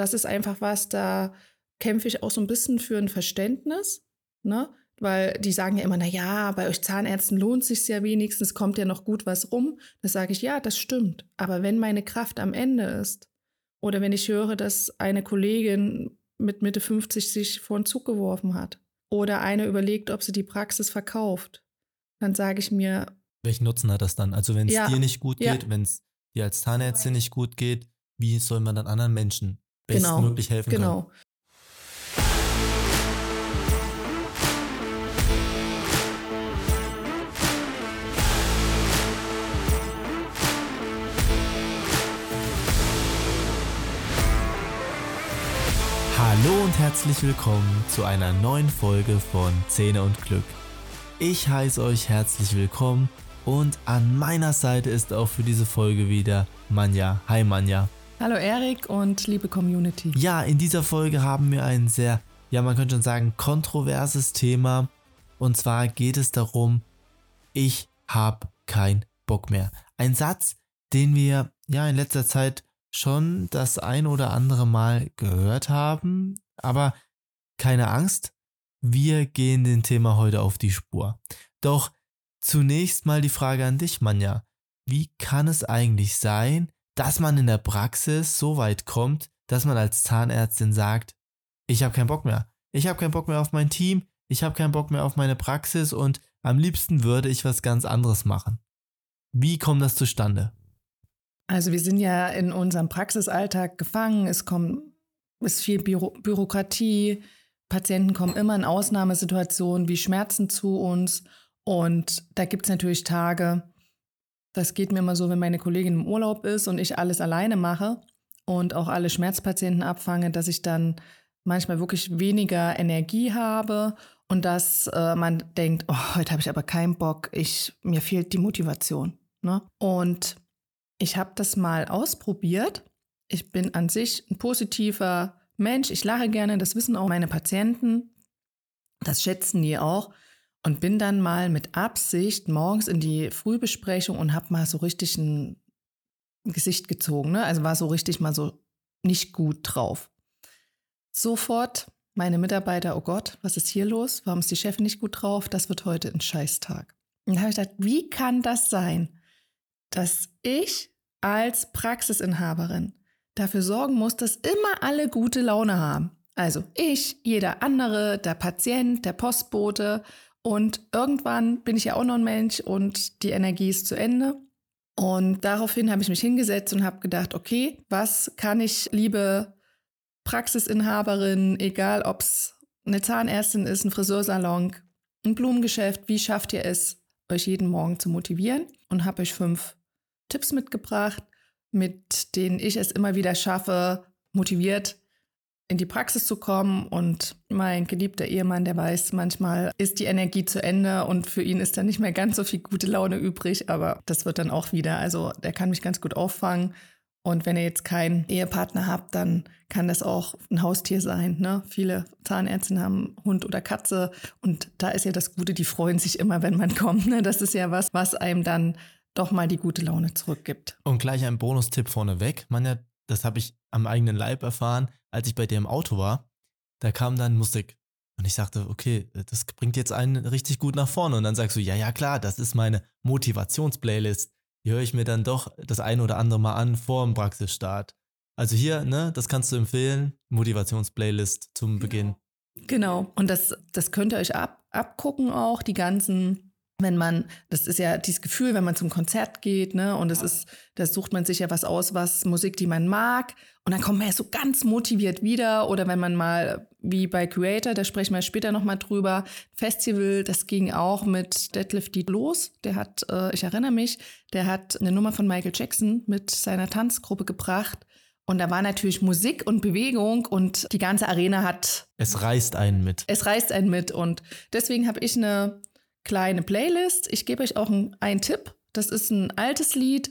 das ist einfach was, da kämpfe ich auch so ein bisschen für ein Verständnis, ne? Weil die sagen ja immer, na ja, bei euch Zahnärzten lohnt sich ja wenigstens, kommt ja noch gut was rum. Da sage ich, ja, das stimmt. Aber wenn meine Kraft am Ende ist, oder wenn ich höre, dass eine Kollegin mit Mitte 50 sich vor den Zug geworfen hat, oder eine überlegt, ob sie die Praxis verkauft, dann sage ich mir. Welchen Nutzen hat das dann? Also wenn es ja, dir nicht gut geht, ja. wenn es dir als Zahnärztin nicht gut geht, wie soll man dann anderen Menschen. Bestmöglich genau, helfen genau. können? Hallo und herzlich willkommen zu einer neuen Folge von Zähne und Glück. Ich heiße euch herzlich willkommen und an meiner Seite ist auch für diese Folge wieder Manja. Hi Manja. Hallo Erik und liebe Community. Ja, in dieser Folge haben wir ein sehr, ja man könnte schon sagen, kontroverses Thema. Und zwar geht es darum, ich habe keinen Bock mehr. Ein Satz, den wir ja in letzter Zeit schon das ein oder andere Mal gehört haben, aber keine Angst, wir gehen dem Thema heute auf die Spur. Doch zunächst mal die Frage an dich, Manja. Wie kann es eigentlich sein, dass man in der Praxis so weit kommt, dass man als Zahnärztin sagt, ich habe keinen Bock mehr. Ich habe keinen Bock mehr auf mein Team, ich habe keinen Bock mehr auf meine Praxis und am liebsten würde ich was ganz anderes machen. Wie kommt das zustande? Also wir sind ja in unserem Praxisalltag gefangen. Es kommt, ist viel Büro Bürokratie. Patienten kommen immer in Ausnahmesituationen wie Schmerzen zu uns. Und da gibt es natürlich Tage, das geht mir immer so, wenn meine Kollegin im Urlaub ist und ich alles alleine mache und auch alle Schmerzpatienten abfange, dass ich dann manchmal wirklich weniger Energie habe und dass äh, man denkt, oh, heute habe ich aber keinen Bock, ich, mir fehlt die Motivation. Ne? Und ich habe das mal ausprobiert. Ich bin an sich ein positiver Mensch. Ich lache gerne, das wissen auch meine Patienten. Das schätzen die auch. Und bin dann mal mit Absicht morgens in die Frühbesprechung und habe mal so richtig ein Gesicht gezogen. Ne? Also war so richtig mal so nicht gut drauf. Sofort meine Mitarbeiter, oh Gott, was ist hier los? Warum ist die Chefin nicht gut drauf? Das wird heute ein Scheißtag. Und da habe ich gedacht, wie kann das sein, dass ich als Praxisinhaberin dafür sorgen muss, dass immer alle gute Laune haben. Also ich, jeder andere, der Patient, der Postbote und irgendwann bin ich ja auch noch ein Mensch und die Energie ist zu Ende. Und daraufhin habe ich mich hingesetzt und habe gedacht, okay, was kann ich, liebe Praxisinhaberin, egal ob es eine Zahnärztin ist, ein Friseursalon, ein Blumengeschäft, wie schafft ihr es, euch jeden Morgen zu motivieren? Und habe euch fünf Tipps mitgebracht, mit denen ich es immer wieder schaffe, motiviert in die Praxis zu kommen. Und mein geliebter Ehemann, der weiß, manchmal ist die Energie zu Ende und für ihn ist dann nicht mehr ganz so viel gute Laune übrig, aber das wird dann auch wieder. Also der kann mich ganz gut auffangen. Und wenn ihr jetzt keinen Ehepartner habt, dann kann das auch ein Haustier sein. Ne? Viele Zahnärzte haben Hund oder Katze und da ist ja das Gute, die freuen sich immer, wenn man kommt. Ne? Das ist ja was, was einem dann doch mal die gute Laune zurückgibt. Und gleich ein Bonustipp vorneweg. Manja, das habe ich am eigenen Leib erfahren, als ich bei dir im Auto war. Da kam dann Musik. Und ich sagte, okay, das bringt jetzt einen richtig gut nach vorne. Und dann sagst du, ja, ja, klar, das ist meine Motivationsplaylist. Die höre ich mir dann doch das ein oder andere Mal an vor dem Praxisstart. Also hier, ne, das kannst du empfehlen. Motivationsplaylist zum Beginn. Genau. Und das, das könnt ihr euch ab, abgucken auch, die ganzen wenn man, das ist ja dieses Gefühl, wenn man zum Konzert geht, ne, und es ist, da sucht man sich ja was aus, was Musik, die man mag, und dann kommt man ja so ganz motiviert wieder. Oder wenn man mal, wie bei Creator, da sprechen wir später nochmal drüber, Festival, das ging auch mit Deadlift Deed los. Der hat, äh, ich erinnere mich, der hat eine Nummer von Michael Jackson mit seiner Tanzgruppe gebracht. Und da war natürlich Musik und Bewegung und die ganze Arena hat. Es reißt einen mit. Es reißt einen mit. Und deswegen habe ich eine kleine Playlist. Ich gebe euch auch einen Tipp. Das ist ein altes Lied.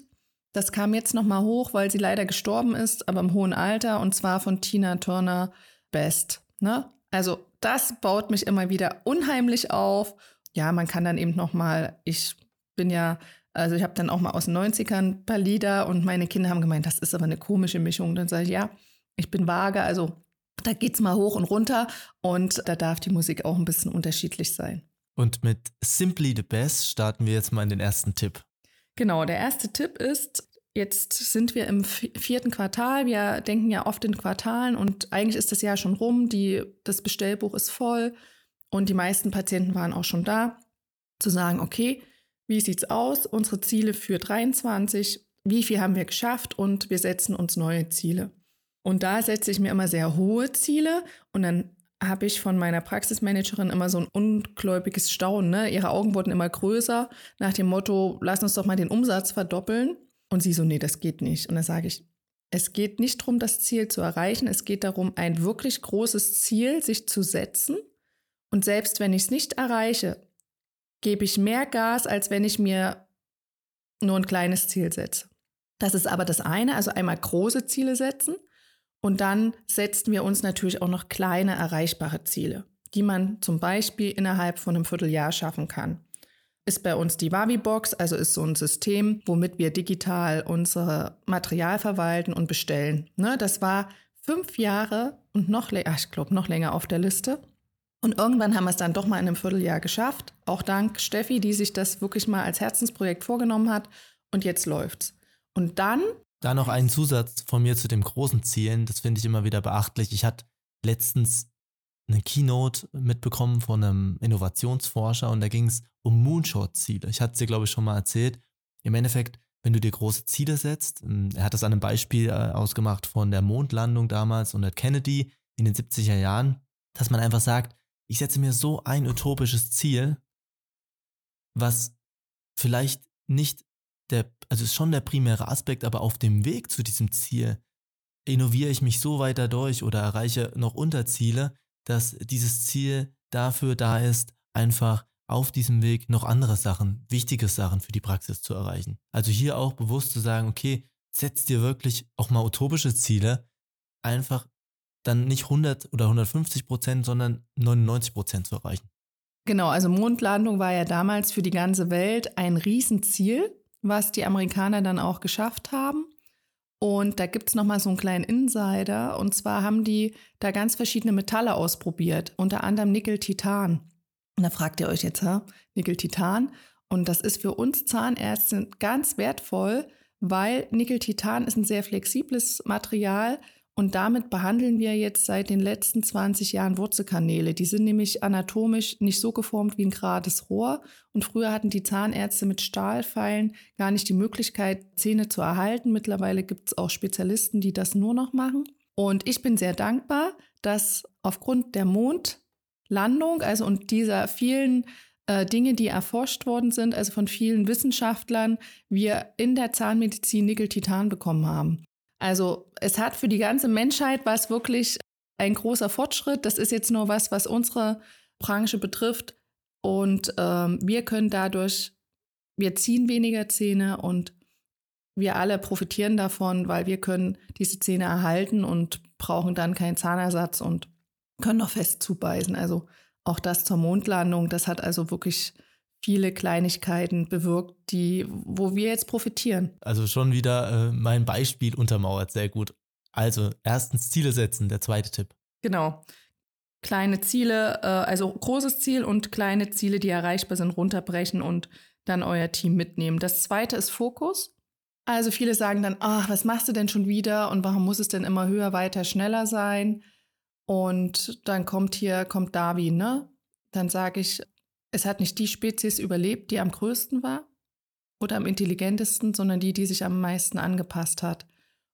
Das kam jetzt noch mal hoch, weil sie leider gestorben ist, aber im hohen Alter und zwar von Tina Turner Best. Ne? Also das baut mich immer wieder unheimlich auf. Ja, man kann dann eben noch mal. Ich bin ja, also ich habe dann auch mal aus den 90ern ein paar Lieder und meine Kinder haben gemeint, das ist aber eine komische Mischung. Dann sage ich ja, Ich bin vage, also da geht es mal hoch und runter und da darf die Musik auch ein bisschen unterschiedlich sein. Und mit Simply the Best starten wir jetzt mal in den ersten Tipp. Genau, der erste Tipp ist, jetzt sind wir im vierten Quartal. Wir denken ja oft in Quartalen und eigentlich ist das Jahr schon rum. Die, das Bestellbuch ist voll und die meisten Patienten waren auch schon da. Zu sagen, okay, wie sieht's aus? Unsere Ziele für 23, wie viel haben wir geschafft und wir setzen uns neue Ziele. Und da setze ich mir immer sehr hohe Ziele und dann habe ich von meiner Praxismanagerin immer so ein ungläubiges Staunen. Ne? Ihre Augen wurden immer größer nach dem Motto, lass uns doch mal den Umsatz verdoppeln. Und sie so, nee, das geht nicht. Und dann sage ich, es geht nicht darum, das Ziel zu erreichen. Es geht darum, ein wirklich großes Ziel sich zu setzen. Und selbst wenn ich es nicht erreiche, gebe ich mehr Gas, als wenn ich mir nur ein kleines Ziel setze. Das ist aber das eine, also einmal große Ziele setzen und dann setzen wir uns natürlich auch noch kleine erreichbare Ziele, die man zum Beispiel innerhalb von einem Vierteljahr schaffen kann. Ist bei uns die Wavi-Box, also ist so ein System, womit wir digital unser Material verwalten und bestellen. Ne, das war fünf Jahre und noch, länger, ich glaube, noch länger auf der Liste. Und irgendwann haben wir es dann doch mal in einem Vierteljahr geschafft. Auch dank Steffi, die sich das wirklich mal als Herzensprojekt vorgenommen hat. Und jetzt läuft's. Und dann da noch ein Zusatz von mir zu dem großen Zielen, das finde ich immer wieder beachtlich. Ich hatte letztens eine Keynote mitbekommen von einem Innovationsforscher und da ging es um Moonshot-Ziele. Ich hatte es dir, glaube ich, schon mal erzählt. Im Endeffekt, wenn du dir große Ziele setzt, ähm, er hat das an einem Beispiel äh, ausgemacht von der Mondlandung damals und der Kennedy in den 70er Jahren, dass man einfach sagt, ich setze mir so ein utopisches Ziel, was vielleicht nicht der, also ist schon der primäre Aspekt, aber auf dem Weg zu diesem Ziel innoviere ich mich so weiter durch oder erreiche noch Unterziele, dass dieses Ziel dafür da ist, einfach auf diesem Weg noch andere Sachen, wichtige Sachen für die Praxis zu erreichen. Also hier auch bewusst zu sagen, okay, setz dir wirklich auch mal utopische Ziele, einfach dann nicht 100 oder 150 Prozent, sondern 99 Prozent zu erreichen. Genau, also Mondlandung war ja damals für die ganze Welt ein Riesenziel was die Amerikaner dann auch geschafft haben. Und da gibt es nochmal so einen kleinen Insider. Und zwar haben die da ganz verschiedene Metalle ausprobiert, unter anderem Nickel-Titan. Und da fragt ihr euch jetzt? Nickel-Titan. Und das ist für uns Zahnärzte ganz wertvoll, weil Nickel-Titan ist ein sehr flexibles Material und damit behandeln wir jetzt seit den letzten 20 Jahren Wurzelkanäle. Die sind nämlich anatomisch nicht so geformt wie ein gerades Rohr. Und früher hatten die Zahnärzte mit Stahlpfeilen gar nicht die Möglichkeit, Zähne zu erhalten. Mittlerweile gibt es auch Spezialisten, die das nur noch machen. Und ich bin sehr dankbar, dass aufgrund der Mondlandung, also und dieser vielen äh, Dinge, die erforscht worden sind, also von vielen Wissenschaftlern, wir in der Zahnmedizin Nickel-Titan bekommen haben. Also es hat für die ganze Menschheit was wirklich ein großer Fortschritt. Das ist jetzt nur was, was unsere Branche betrifft. Und ähm, wir können dadurch, wir ziehen weniger Zähne und wir alle profitieren davon, weil wir können diese Zähne erhalten und brauchen dann keinen Zahnersatz und können noch fest zubeißen. Also auch das zur Mondlandung, das hat also wirklich viele Kleinigkeiten bewirkt, die, wo wir jetzt profitieren. Also schon wieder äh, mein Beispiel untermauert sehr gut. Also erstens Ziele setzen, der zweite Tipp. Genau. Kleine Ziele, äh, also großes Ziel und kleine Ziele, die erreichbar sind, runterbrechen und dann euer Team mitnehmen. Das zweite ist Fokus. Also viele sagen dann, ach, was machst du denn schon wieder und warum muss es denn immer höher, weiter, schneller sein? Und dann kommt hier, kommt Darwin, ne? Dann sage ich, es hat nicht die Spezies überlebt, die am größten war oder am intelligentesten, sondern die, die sich am meisten angepasst hat.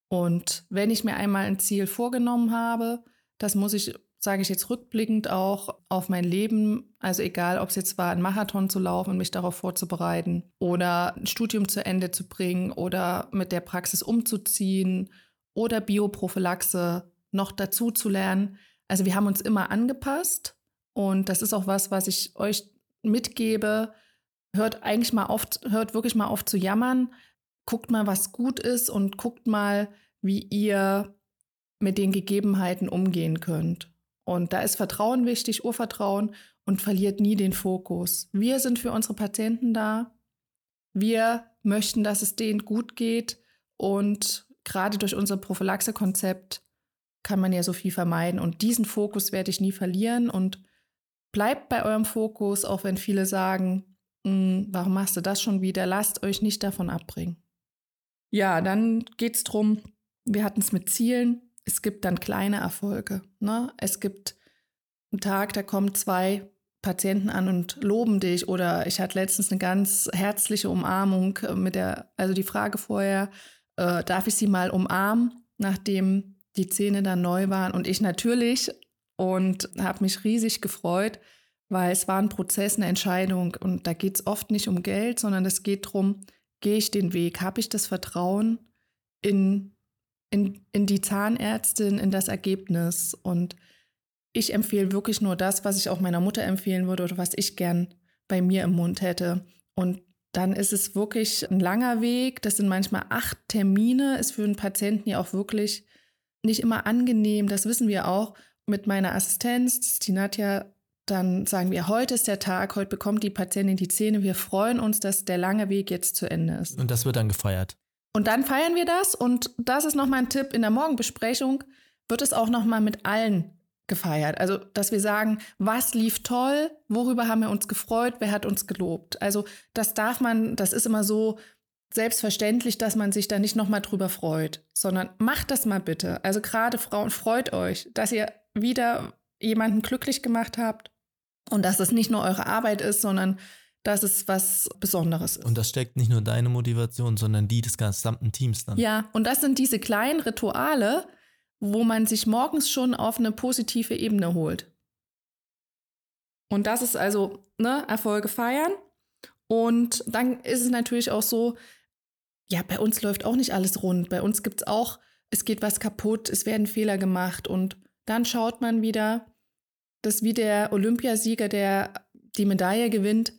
Und wenn ich mir einmal ein Ziel vorgenommen habe, das muss ich, sage ich jetzt rückblickend auch auf mein Leben, also egal, ob es jetzt war, ein Marathon zu laufen und mich darauf vorzubereiten oder ein Studium zu Ende zu bringen oder mit der Praxis umzuziehen oder Bioprophylaxe noch dazu zu lernen. Also wir haben uns immer angepasst und das ist auch was, was ich euch mitgebe, hört eigentlich mal oft, hört wirklich mal auf zu jammern, guckt mal, was gut ist und guckt mal, wie ihr mit den Gegebenheiten umgehen könnt. Und da ist Vertrauen wichtig, Urvertrauen und verliert nie den Fokus. Wir sind für unsere Patienten da. Wir möchten, dass es denen gut geht und gerade durch unser Prophylaxe-Konzept kann man ja so viel vermeiden. Und diesen Fokus werde ich nie verlieren. Und bleibt bei eurem Fokus, auch wenn viele sagen, hm, warum machst du das schon wieder? Lasst euch nicht davon abbringen. Ja, dann geht es darum, wir hatten es mit Zielen. Es gibt dann kleine Erfolge. Ne? Es gibt einen Tag, da kommen zwei Patienten an und loben dich. Oder ich hatte letztens eine ganz herzliche Umarmung mit der, also die Frage vorher, äh, darf ich sie mal umarmen, nachdem die Zähne dann neu waren und ich natürlich und habe mich riesig gefreut, weil es war ein Prozess, eine Entscheidung und da geht es oft nicht um Geld, sondern es geht darum, gehe ich den Weg, habe ich das Vertrauen in, in, in die Zahnärztin, in das Ergebnis und ich empfehle wirklich nur das, was ich auch meiner Mutter empfehlen würde oder was ich gern bei mir im Mund hätte. Und dann ist es wirklich ein langer Weg. Das sind manchmal acht Termine. Ist für einen Patienten ja auch wirklich nicht immer angenehm, das wissen wir auch mit meiner Assistenz, die Nadja, dann sagen wir, heute ist der Tag, heute bekommt die Patientin die Zähne, wir freuen uns, dass der lange Weg jetzt zu Ende ist. Und das wird dann gefeiert. Und dann feiern wir das und das ist nochmal ein Tipp, in der Morgenbesprechung wird es auch nochmal mit allen gefeiert. Also, dass wir sagen, was lief toll, worüber haben wir uns gefreut, wer hat uns gelobt. Also, das darf man, das ist immer so, selbstverständlich, dass man sich da nicht nochmal drüber freut, sondern macht das mal bitte. Also gerade Frauen, freut euch, dass ihr wieder jemanden glücklich gemacht habt und dass es nicht nur eure Arbeit ist, sondern dass es was Besonderes ist. Und das steckt nicht nur deine Motivation, sondern die des gesamten Teams dann. Ja, und das sind diese kleinen Rituale, wo man sich morgens schon auf eine positive Ebene holt. Und das ist also ne, Erfolge feiern. Und dann ist es natürlich auch so, ja, bei uns läuft auch nicht alles rund. Bei uns gibt es auch, es geht was kaputt, es werden Fehler gemacht und dann schaut man wieder, dass wie der Olympiasieger, der die Medaille gewinnt,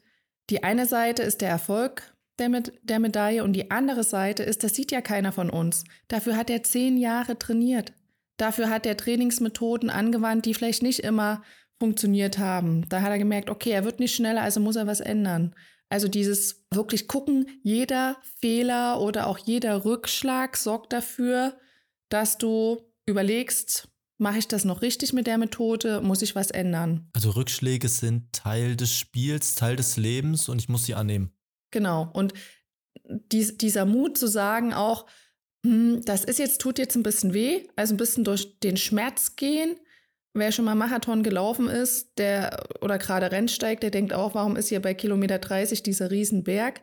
die eine Seite ist der Erfolg der, Med der Medaille und die andere Seite ist, das sieht ja keiner von uns. Dafür hat er zehn Jahre trainiert. Dafür hat er Trainingsmethoden angewandt, die vielleicht nicht immer funktioniert haben. Da hat er gemerkt, okay, er wird nicht schneller, also muss er was ändern. Also dieses wirklich gucken, jeder Fehler oder auch jeder Rückschlag sorgt dafür, dass du überlegst, mache ich das noch richtig mit der Methode, muss ich was ändern. Also Rückschläge sind Teil des Spiels, Teil des Lebens und ich muss sie annehmen. Genau. Und dies, dieser Mut zu sagen auch, hm, das ist jetzt, tut jetzt ein bisschen weh, also ein bisschen durch den Schmerz gehen, Wer schon mal Marathon gelaufen ist, der oder gerade Rennsteigt, der denkt auch, warum ist hier bei Kilometer 30 dieser Riesenberg?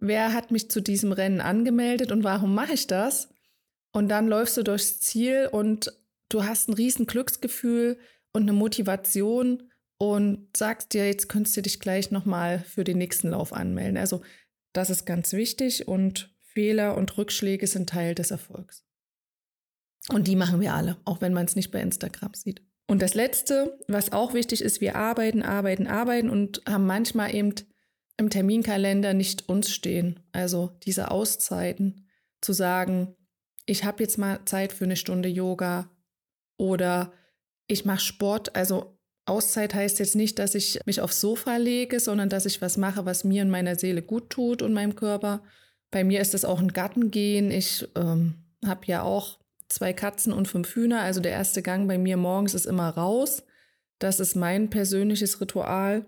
Wer hat mich zu diesem Rennen angemeldet und warum mache ich das? Und dann läufst du durchs Ziel und du hast ein riesen Glücksgefühl und eine Motivation und sagst dir, jetzt könntest du dich gleich nochmal für den nächsten Lauf anmelden. Also das ist ganz wichtig und Fehler und Rückschläge sind Teil des Erfolgs. Und die machen wir alle, auch wenn man es nicht bei Instagram sieht. Und das Letzte, was auch wichtig ist, wir arbeiten, arbeiten, arbeiten und haben manchmal eben im Terminkalender nicht uns stehen. Also diese Auszeiten zu sagen, ich habe jetzt mal Zeit für eine Stunde Yoga oder ich mache Sport. Also Auszeit heißt jetzt nicht, dass ich mich aufs Sofa lege, sondern dass ich was mache, was mir und meiner Seele gut tut und meinem Körper. Bei mir ist das auch ein Gartengehen. Ich ähm, habe ja auch zwei Katzen und fünf Hühner. Also der erste Gang bei mir morgens ist immer raus. Das ist mein persönliches Ritual.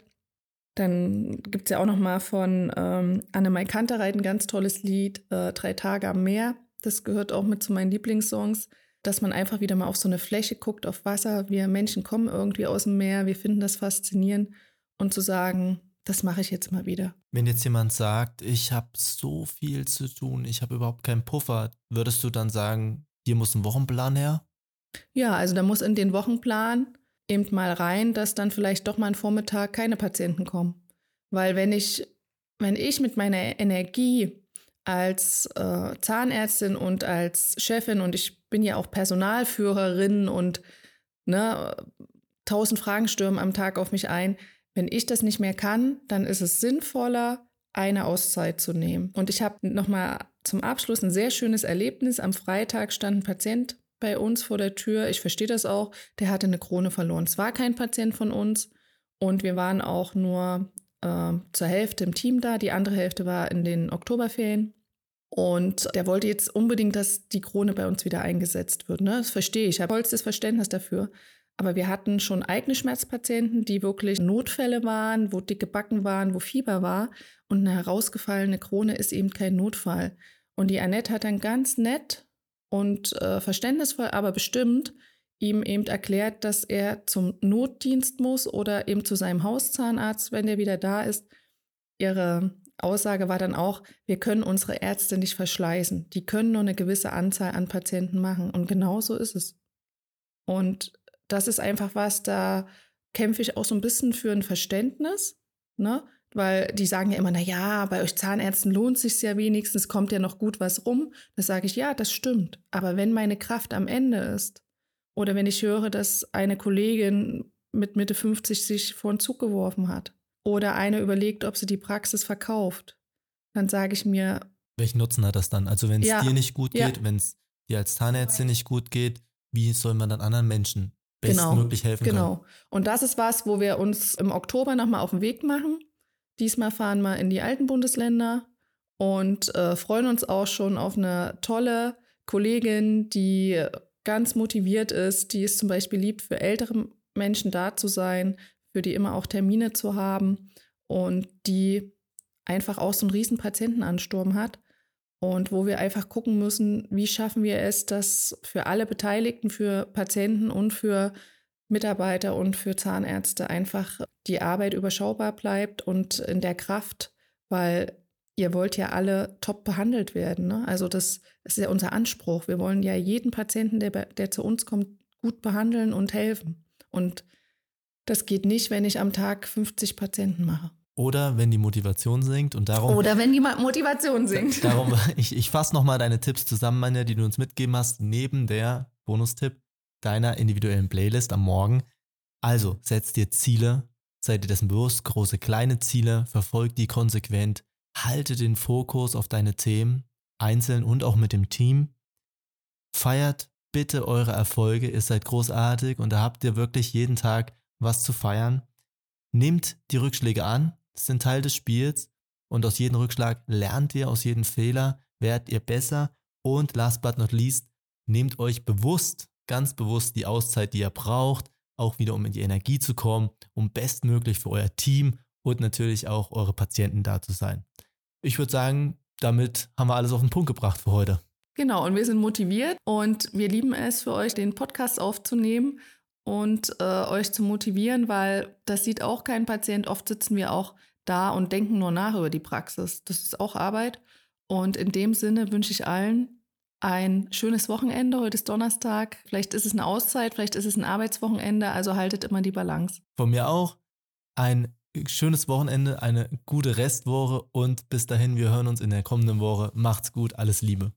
Dann gibt es ja auch noch mal von ähm, Annemai Kantereit ein ganz tolles Lied, äh, Drei Tage am Meer. Das gehört auch mit zu meinen Lieblingssongs, dass man einfach wieder mal auf so eine Fläche guckt, auf Wasser. Wir Menschen kommen irgendwie aus dem Meer, wir finden das faszinierend. Und zu sagen, das mache ich jetzt mal wieder. Wenn jetzt jemand sagt, ich habe so viel zu tun, ich habe überhaupt keinen Puffer, würdest du dann sagen, hier muss ein Wochenplan her? Ja, also da muss in den Wochenplan eben mal rein, dass dann vielleicht doch mal ein Vormittag keine Patienten kommen. Weil wenn ich, wenn ich mit meiner Energie als äh, Zahnärztin und als Chefin und ich bin ja auch Personalführerin und ne, tausend Fragen stürmen am Tag auf mich ein. Wenn ich das nicht mehr kann, dann ist es sinnvoller, eine Auszeit zu nehmen. Und ich habe nochmal zum Abschluss ein sehr schönes Erlebnis. Am Freitag stand ein Patient bei uns vor der Tür. Ich verstehe das auch. Der hatte eine Krone verloren. Es war kein Patient von uns. Und wir waren auch nur äh, zur Hälfte im Team da. Die andere Hälfte war in den Oktoberferien. Und der wollte jetzt unbedingt, dass die Krone bei uns wieder eingesetzt wird. Ne? Das verstehe ich. Ich habe vollstes Verständnis dafür. Aber wir hatten schon eigene Schmerzpatienten, die wirklich Notfälle waren, wo dicke Backen waren, wo Fieber war. Und eine herausgefallene Krone ist eben kein Notfall. Und die Annette hat dann ganz nett und äh, verständnisvoll, aber bestimmt ihm eben erklärt, dass er zum Notdienst muss oder eben zu seinem Hauszahnarzt, wenn er wieder da ist. Ihre Aussage war dann auch, wir können unsere Ärzte nicht verschleißen. Die können nur eine gewisse Anzahl an Patienten machen. Und genau so ist es. Und das ist einfach was, da kämpfe ich auch so ein bisschen für ein Verständnis, ne? Weil die sagen ja immer, na ja, bei euch Zahnärzten lohnt sich ja wenigstens, kommt ja noch gut was rum. Da sage ich, ja, das stimmt. Aber wenn meine Kraft am Ende ist, oder wenn ich höre, dass eine Kollegin mit Mitte 50 sich vor den Zug geworfen hat, oder eine überlegt, ob sie die Praxis verkauft, dann sage ich mir. Welchen Nutzen hat das dann? Also wenn es ja, dir nicht gut geht, ja. wenn es dir als Zahnärztin nicht gut geht, wie soll man dann anderen Menschen Genau. bestmöglich genau, helfen genau. kann. Und das ist was, wo wir uns im Oktober nochmal auf den Weg machen. Diesmal fahren wir in die alten Bundesländer und äh, freuen uns auch schon auf eine tolle Kollegin, die ganz motiviert ist, die es zum Beispiel liebt, für ältere Menschen da zu sein, für die immer auch Termine zu haben und die einfach auch so einen riesen Patientenansturm hat und wo wir einfach gucken müssen, wie schaffen wir es, dass für alle Beteiligten, für Patienten und für Mitarbeiter und für Zahnärzte einfach die Arbeit überschaubar bleibt und in der Kraft, weil ihr wollt ja alle top behandelt werden. Ne? Also das, ist ja unser Anspruch. Wir wollen ja jeden Patienten, der, der zu uns kommt, gut behandeln und helfen. Und das geht nicht, wenn ich am Tag 50 Patienten mache. Oder wenn die Motivation sinkt und darum. Oder wenn die Motivation sinkt. Darum, ich, ich fasse nochmal deine Tipps zusammen, Manja, die du uns mitgeben hast, neben der Bonustipp deiner individuellen Playlist am Morgen. Also, setz dir Ziele, sei dir dessen bewusst, große, kleine Ziele, verfolg die konsequent, halte den Fokus auf deine Themen, einzeln und auch mit dem Team. Feiert bitte eure Erfolge, ihr seid großartig und da habt ihr wirklich jeden Tag was zu feiern. Nehmt die Rückschläge an, das sind Teil des Spiels und aus jedem Rückschlag lernt ihr, aus jedem Fehler werdet ihr besser und last but not least, nehmt euch bewusst, ganz bewusst die Auszeit, die ihr braucht, auch wieder um in die Energie zu kommen, um bestmöglich für euer Team und natürlich auch eure Patienten da zu sein. Ich würde sagen, damit haben wir alles auf den Punkt gebracht für heute. Genau, und wir sind motiviert und wir lieben es für euch, den Podcast aufzunehmen und äh, euch zu motivieren, weil das sieht auch kein Patient. Oft sitzen wir auch da und denken nur nach über die Praxis. Das ist auch Arbeit. Und in dem Sinne wünsche ich allen ein schönes Wochenende. Heute ist Donnerstag. Vielleicht ist es eine Auszeit, vielleicht ist es ein Arbeitswochenende. Also haltet immer die Balance. Von mir auch ein schönes Wochenende, eine gute Restwoche und bis dahin, wir hören uns in der kommenden Woche. Macht's gut, alles Liebe.